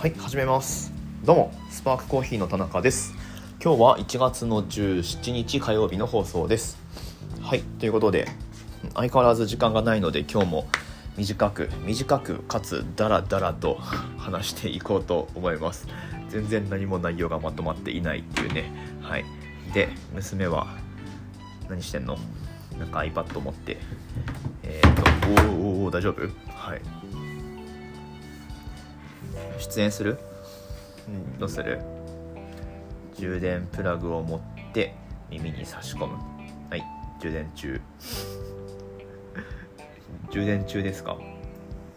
はい始めます。どうもスパークコーヒーの田中です。今日は1月の17日火曜日の放送です。はいということで相変わらず時間がないので今日も短く短くかつダラダラと話していこうと思います。全然何も内容がまとまっていないっていうね。はい。で娘は何してんの？なんか iPad 持って。えっ、とおーおーおー大丈夫？はい。出演する？うん。どうする？充電プラグを持って耳に差し込む。はい充電中。充電中ですか？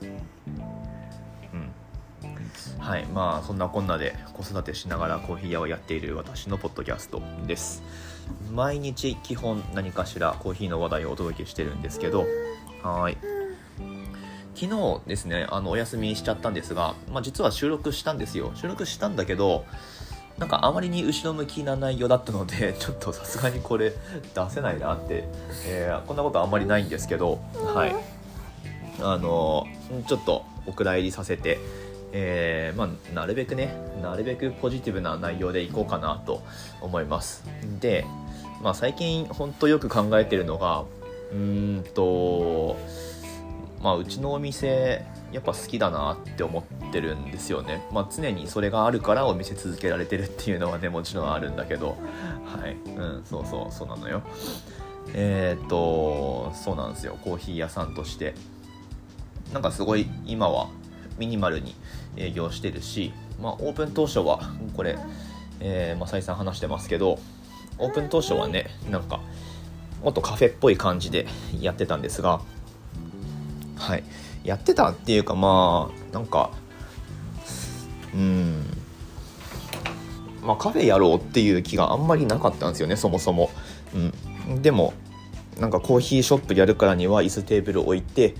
うん。はいまあそんなこんなで子育てしながらコーヒー屋をやっている私のポッドキャストです。毎日基本何かしらコーヒーの話題をお届けしてるんですけどはい昨日ですねあのお休みしちゃったんですが、まあ、実は収録したんですよ。収録したんだけどなんかあまりに後ろ向きな内容だったので ちょっとさすがにこれ出せないなって、えーこんなことあんまりないんですけどはい。あのちょっとお蔵入りさせてえーまあ、なるべくねなるべくポジティブな内容でいこうかなと思います。で、まあ、最近本当よく考えてるのがうーんとまあうちのお店やっぱ好きだなって思ってるんですよね、まあ、常にそれがあるからお店続けられてるっていうのはねもちろんあるんだけど。はい。うんそうそうそうなのよ。えーっとそうなんですよ。コーヒー屋さんとして。なんかすごい今はミニマルに営業してるし、まあ、オープン当初はこれ、えーまあ、再三話してますけどオープン当初はねなんかもっとカフェっぽい感じでやってたんですがはい。やってたっていうかまあなんかうん。まあカフェやろうっていう気があんまりなかったんですよねそもそも、うん、でもなんかコーヒーショップやるからには椅子テーブル置いて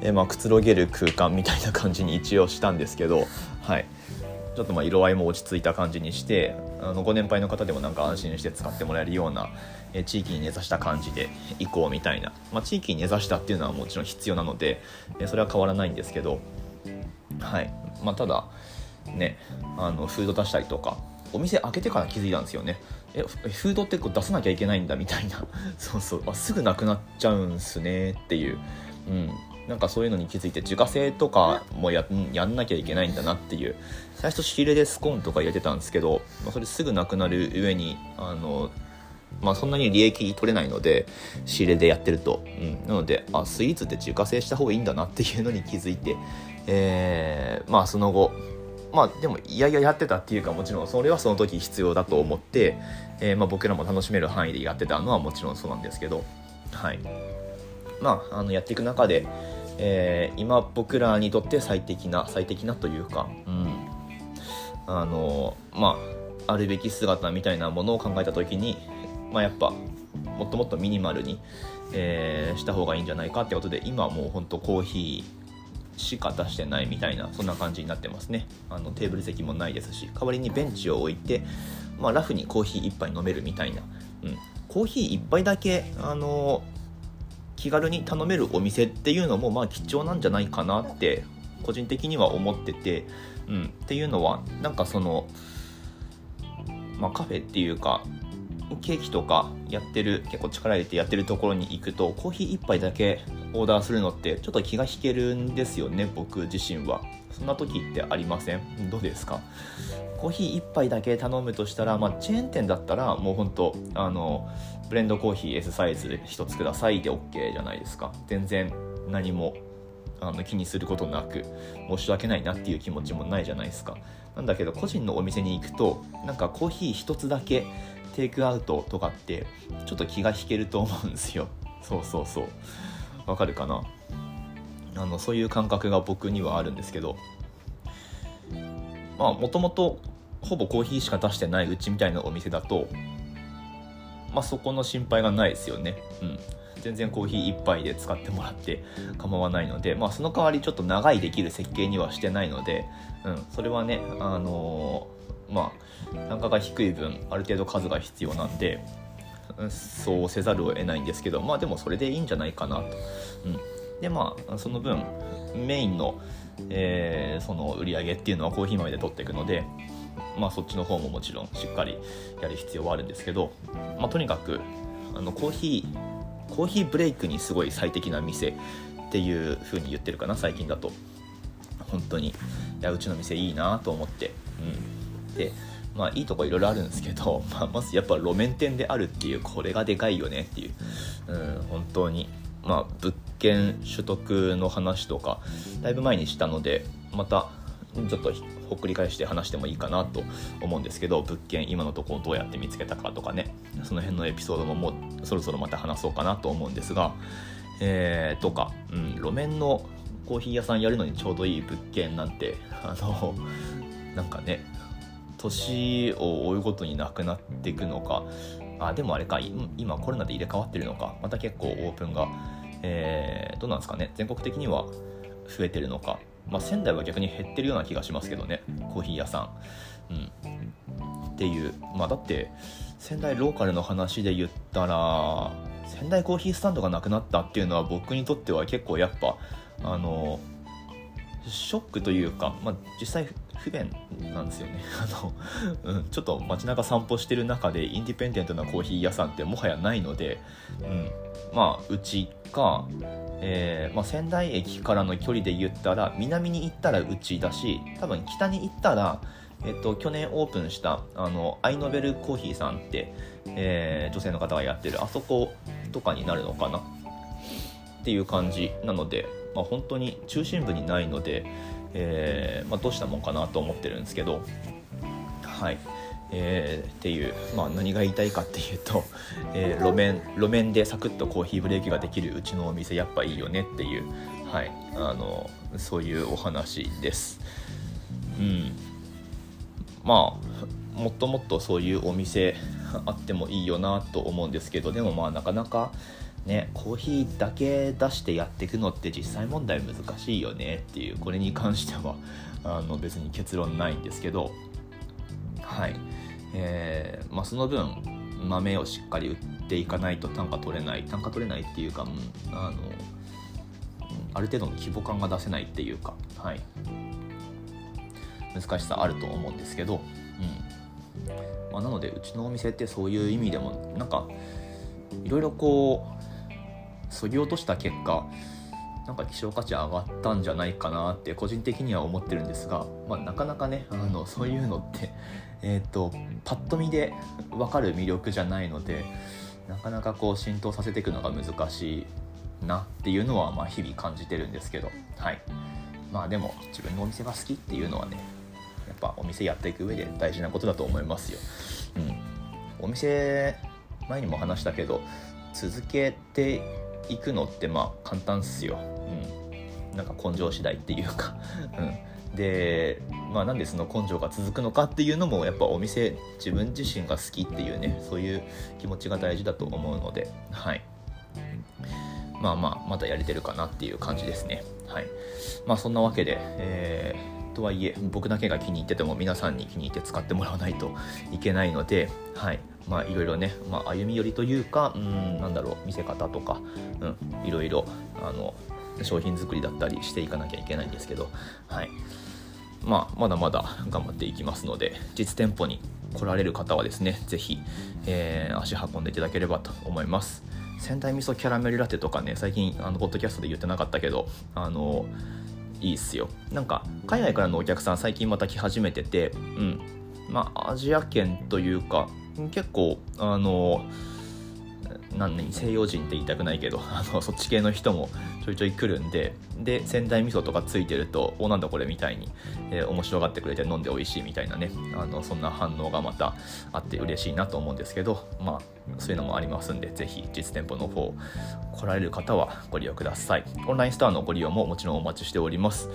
えまあ、くつろげる空間みたいな感じに一応したんですけど、はい、ちょっとまあ色合いも落ち着いた感じにしてあのご年配の方でもなんか安心して使ってもらえるような、え地域に根ざした感じで行こうみたいな、まあ、地域に根ざしたっていうのはもちろん必要なので、えそれは変わらないんですけど、はい。まあ、ただねあのフード出したりとかお店開けてから気づいたんですよね。えフードってこう出さなきゃいけないんだみたいな。そうそう。あすぐなくなっちゃうんすねっていう、うん、なんかそういうのに気づいて自家製とかもやんやんなきゃいけないんだなっていう。最初仕入れでスコーンとか入れてたんですけど、まあ、それすぐなくなる上にあのまあ、そんなに利益取れないので仕入れでやってると、うん、なのであスイーツって自家製した方がいいんだなっていうのに気づいて、えーまあその後まあでもいやいややってたっていうかもちろんそれはその時必要だと思って、えーまあ、僕らも楽しめる範囲でやってたのはもちろんそうなんですけどはい。まああのやっていく中で、えー今僕らにとって最適な最適なというかうん。あのまああるべき姿みたいなものを考えた時にまあやっぱもっともっとミニマルに、えーした方がいいんじゃないかってことで今はもうほんとコーヒーしか出してないみたいなそんな感じになってますね。あのテーブル席もないですし代わりにベンチを置いて、まあ、ラフにコーヒー1杯飲めるみたいな、うん、コーヒー1杯だけあの気軽に頼めるお店っていうのもまあ貴重なんじゃないかなって個人的には思ってて、うん、っていうのはなんかその、まあ、カフェっていうかケーキとかやってる結構力入れてやってるところに行くとコーヒー1杯だけオーダーするのってちょっと気が引けるんですよね僕自身は。そんな時ってありません？どうですか？コーヒー1杯だけ頼むとしたら、まあ、チェーン店だったらもう本当あのブレンドコーヒー S サイズ1つくださいで OK じゃないですか。全然何もあの気にすることなく申し訳ないなっていう気持ちもないじゃないですか。なんだけど個人のお店に行くとなんかコーヒー1つだけテイクアウトとかってちょっと気が引けると思うんですよ。そうそうそう。わかるかな？あのそういう感覚が僕にはあるんですけど。まあもともとほぼコーヒーしか出してないうちみたいなお店だとまあそこの心配がないですよね。うん。全然コーヒー1杯で使ってもらって構わないので、まあ、その代わりちょっと長いできる設計にはしてないので、うん、それはね、あのまあ、単価が低い分ある程度数が必要なんで、そうせざるを得ないんですけどまあでもそれでいいんじゃないかなと。うん、でまあその分メインのえー、その売り上げっていうのはコーヒー豆で取っていくので、まあ、そっちの方ももちろんしっかりやる必要はあるんですけど、まあ、とにかくあのコーヒーコーヒーブレイクにすごい最適な店っていう風に言ってるかな最近だと。本当に。いやうちの店いいなと思って、うん、でまあいいとこいろいろあるんですけど、まあ、まずやっぱ路面店であるっていうこれがでかいよねっていう、うん、本当に。まあ物件取得の話とかだいぶ前にしたのでまたちょっとほっくり返して話してもいいかなと思うんですけど物件今のところどうやって見つけたかとかねその辺のエピソードももうそろそろまた話そうかなと思うんですがえー、とか、うん、路面のコーヒー屋さんやるのにちょうどいい物件なんてあのなんかね年を追うごとになくなっていくのか。あでもあれか。今コロナで入れ替わってるのか。また結構オープンが、えー、どうなんですかね。全国的には増えてるのか、まあ、仙台は逆に減ってるような気がしますけどね。コーヒー屋さん、うん、っていう。まあだって仙台ローカルの話で言ったら仙台コーヒースタンドがなくなったっていうのは僕にとっては結構やっぱあのショックというか、まあ、実際不便なんですよね。あの、うん、ちょっと街中散歩してる中でインディペンデントなコーヒー屋さんってもはやないので、うん、まあうちか、えー、まあ、仙台駅からの距離で言ったら南に行ったらうちだし多分北に行ったらえっと、去年オープンしたあのアイノベルコーヒーさんって、えー、女性の方がやってるあそことかになるのかな？っていう感じなので、まあ、本当に中心部にないので、えー、まあ、どうしたもんかなと思ってるんですけどはい。えー、っていう、まあ、何が言いたいかっていうと、えー、路面路面でサクッとコーヒーブレーキができるうちのお店やっぱいいよねっていう、はい、あのそういうお話です。うん。まあもっともっとそういうお店あってもいいよなと思うんですけどでもまあなかなかねコーヒーだけ出してやっていくのって実際問題難しいよねっていうこれに関しては あの別に結論ないんですけどはい。えー、まあ、その分豆をしっかり売っていかないと単価取れない単価取れないっていうか、あのある程度の規模感が出せないっていうかはい。難しさあると思うんですけど、うん。まあ、なのでうちのお店ってそういう意味でもなんかいろいろこうそぎ落とした結果なんか希少価値上がったんじゃないかなって個人的には思ってるんですが、まあ、なかなかねあのそういうのって、えーと、パッと見で分かる魅力じゃないのでなかなかこう浸透させていくのが難しいなっていうのはまあ日々感じてるんですけどはいまあでも自分のお店が好きっていうのはねやっぱお店やっていく上で大事なことだと思いますよ。うん、お店前にも話したけど続けていくのってまあ簡単っすよ。うん、なんか根性次第っていうか、うん、でまあなんでその根性が続くのかっていうのもやっぱお店自分自身が好きっていうねそういう気持ちが大事だと思うので。はい。まあまあまだやれてるかなっていう感じですね。はい。まあそんなわけで、えーとはいえ僕だけが気に入ってても皆さんに気に入って使ってもらわないといけないので、はい。まあ、いろいろね、まあ、歩み寄りというかうんなんだろう見せ方とか、うん、いろいろあの商品作りだったりしていかなきゃいけないんですけど、はい。まあ、まだまだ頑張っていきますので実店舗に来られる方はですね是非、えー、足運んでいただければと思います。仙台味噌キャラメルラテとかね最近あのポッドキャストで言ってなかったけどあのいいっすよ。なんか海外からのお客さん最近また来始めててうん。まあアジア圏というか結構あの何年西洋人って言いたくないけど あのそっち系の人もちょいちょい来るんでで仙台味噌とかついてるとおなんだこれみたいに、えー、面白がってくれて飲んで美味しいみたいなねあのそんな反応がまたあって嬉しいなと思うんですけどまあそういうのもありますんでぜひ実店舗の方来られる方はご利用ください。オンラインストアのご利用ももちろんお待ちしております。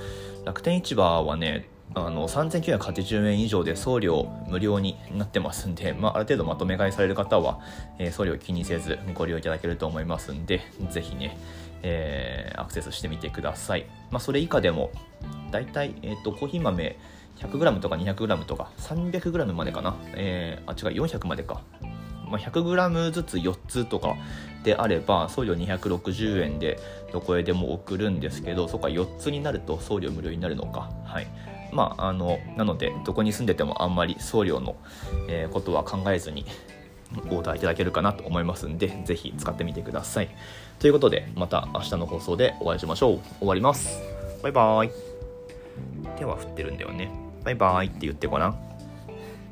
楽天市場はねあの3980円以上で送料無料になってますんで、まあ、ある程度まとめ買いされる方は、えー、送料気にせずご利用いただけると思いますんで、ぜひね、えー、アクセスしてみてください。まあ、それ以下でも、だいたい、えーと、コーヒー豆 100g とか 200g とか 300g までかな、えー、あ違う400までか。まあ、100g ずつ4つとかであれば送料260円でどこへでも送るんですけどそこは4つになると送料無料になるのか。はい。まああのなのでどこに住んでてもあんまり送料の、えー、ことは考えずにオーダーいただけるかなと思いますんでぜひ使ってみてください。ということでまた明日の放送でお会いしましょう。終わります。バイバーイ。手は振ってるんだよね。バイバーイって言ってごらん。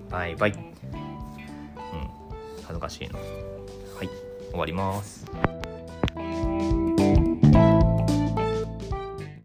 バイバイ。うん。恥ずかしいなはい。終わります。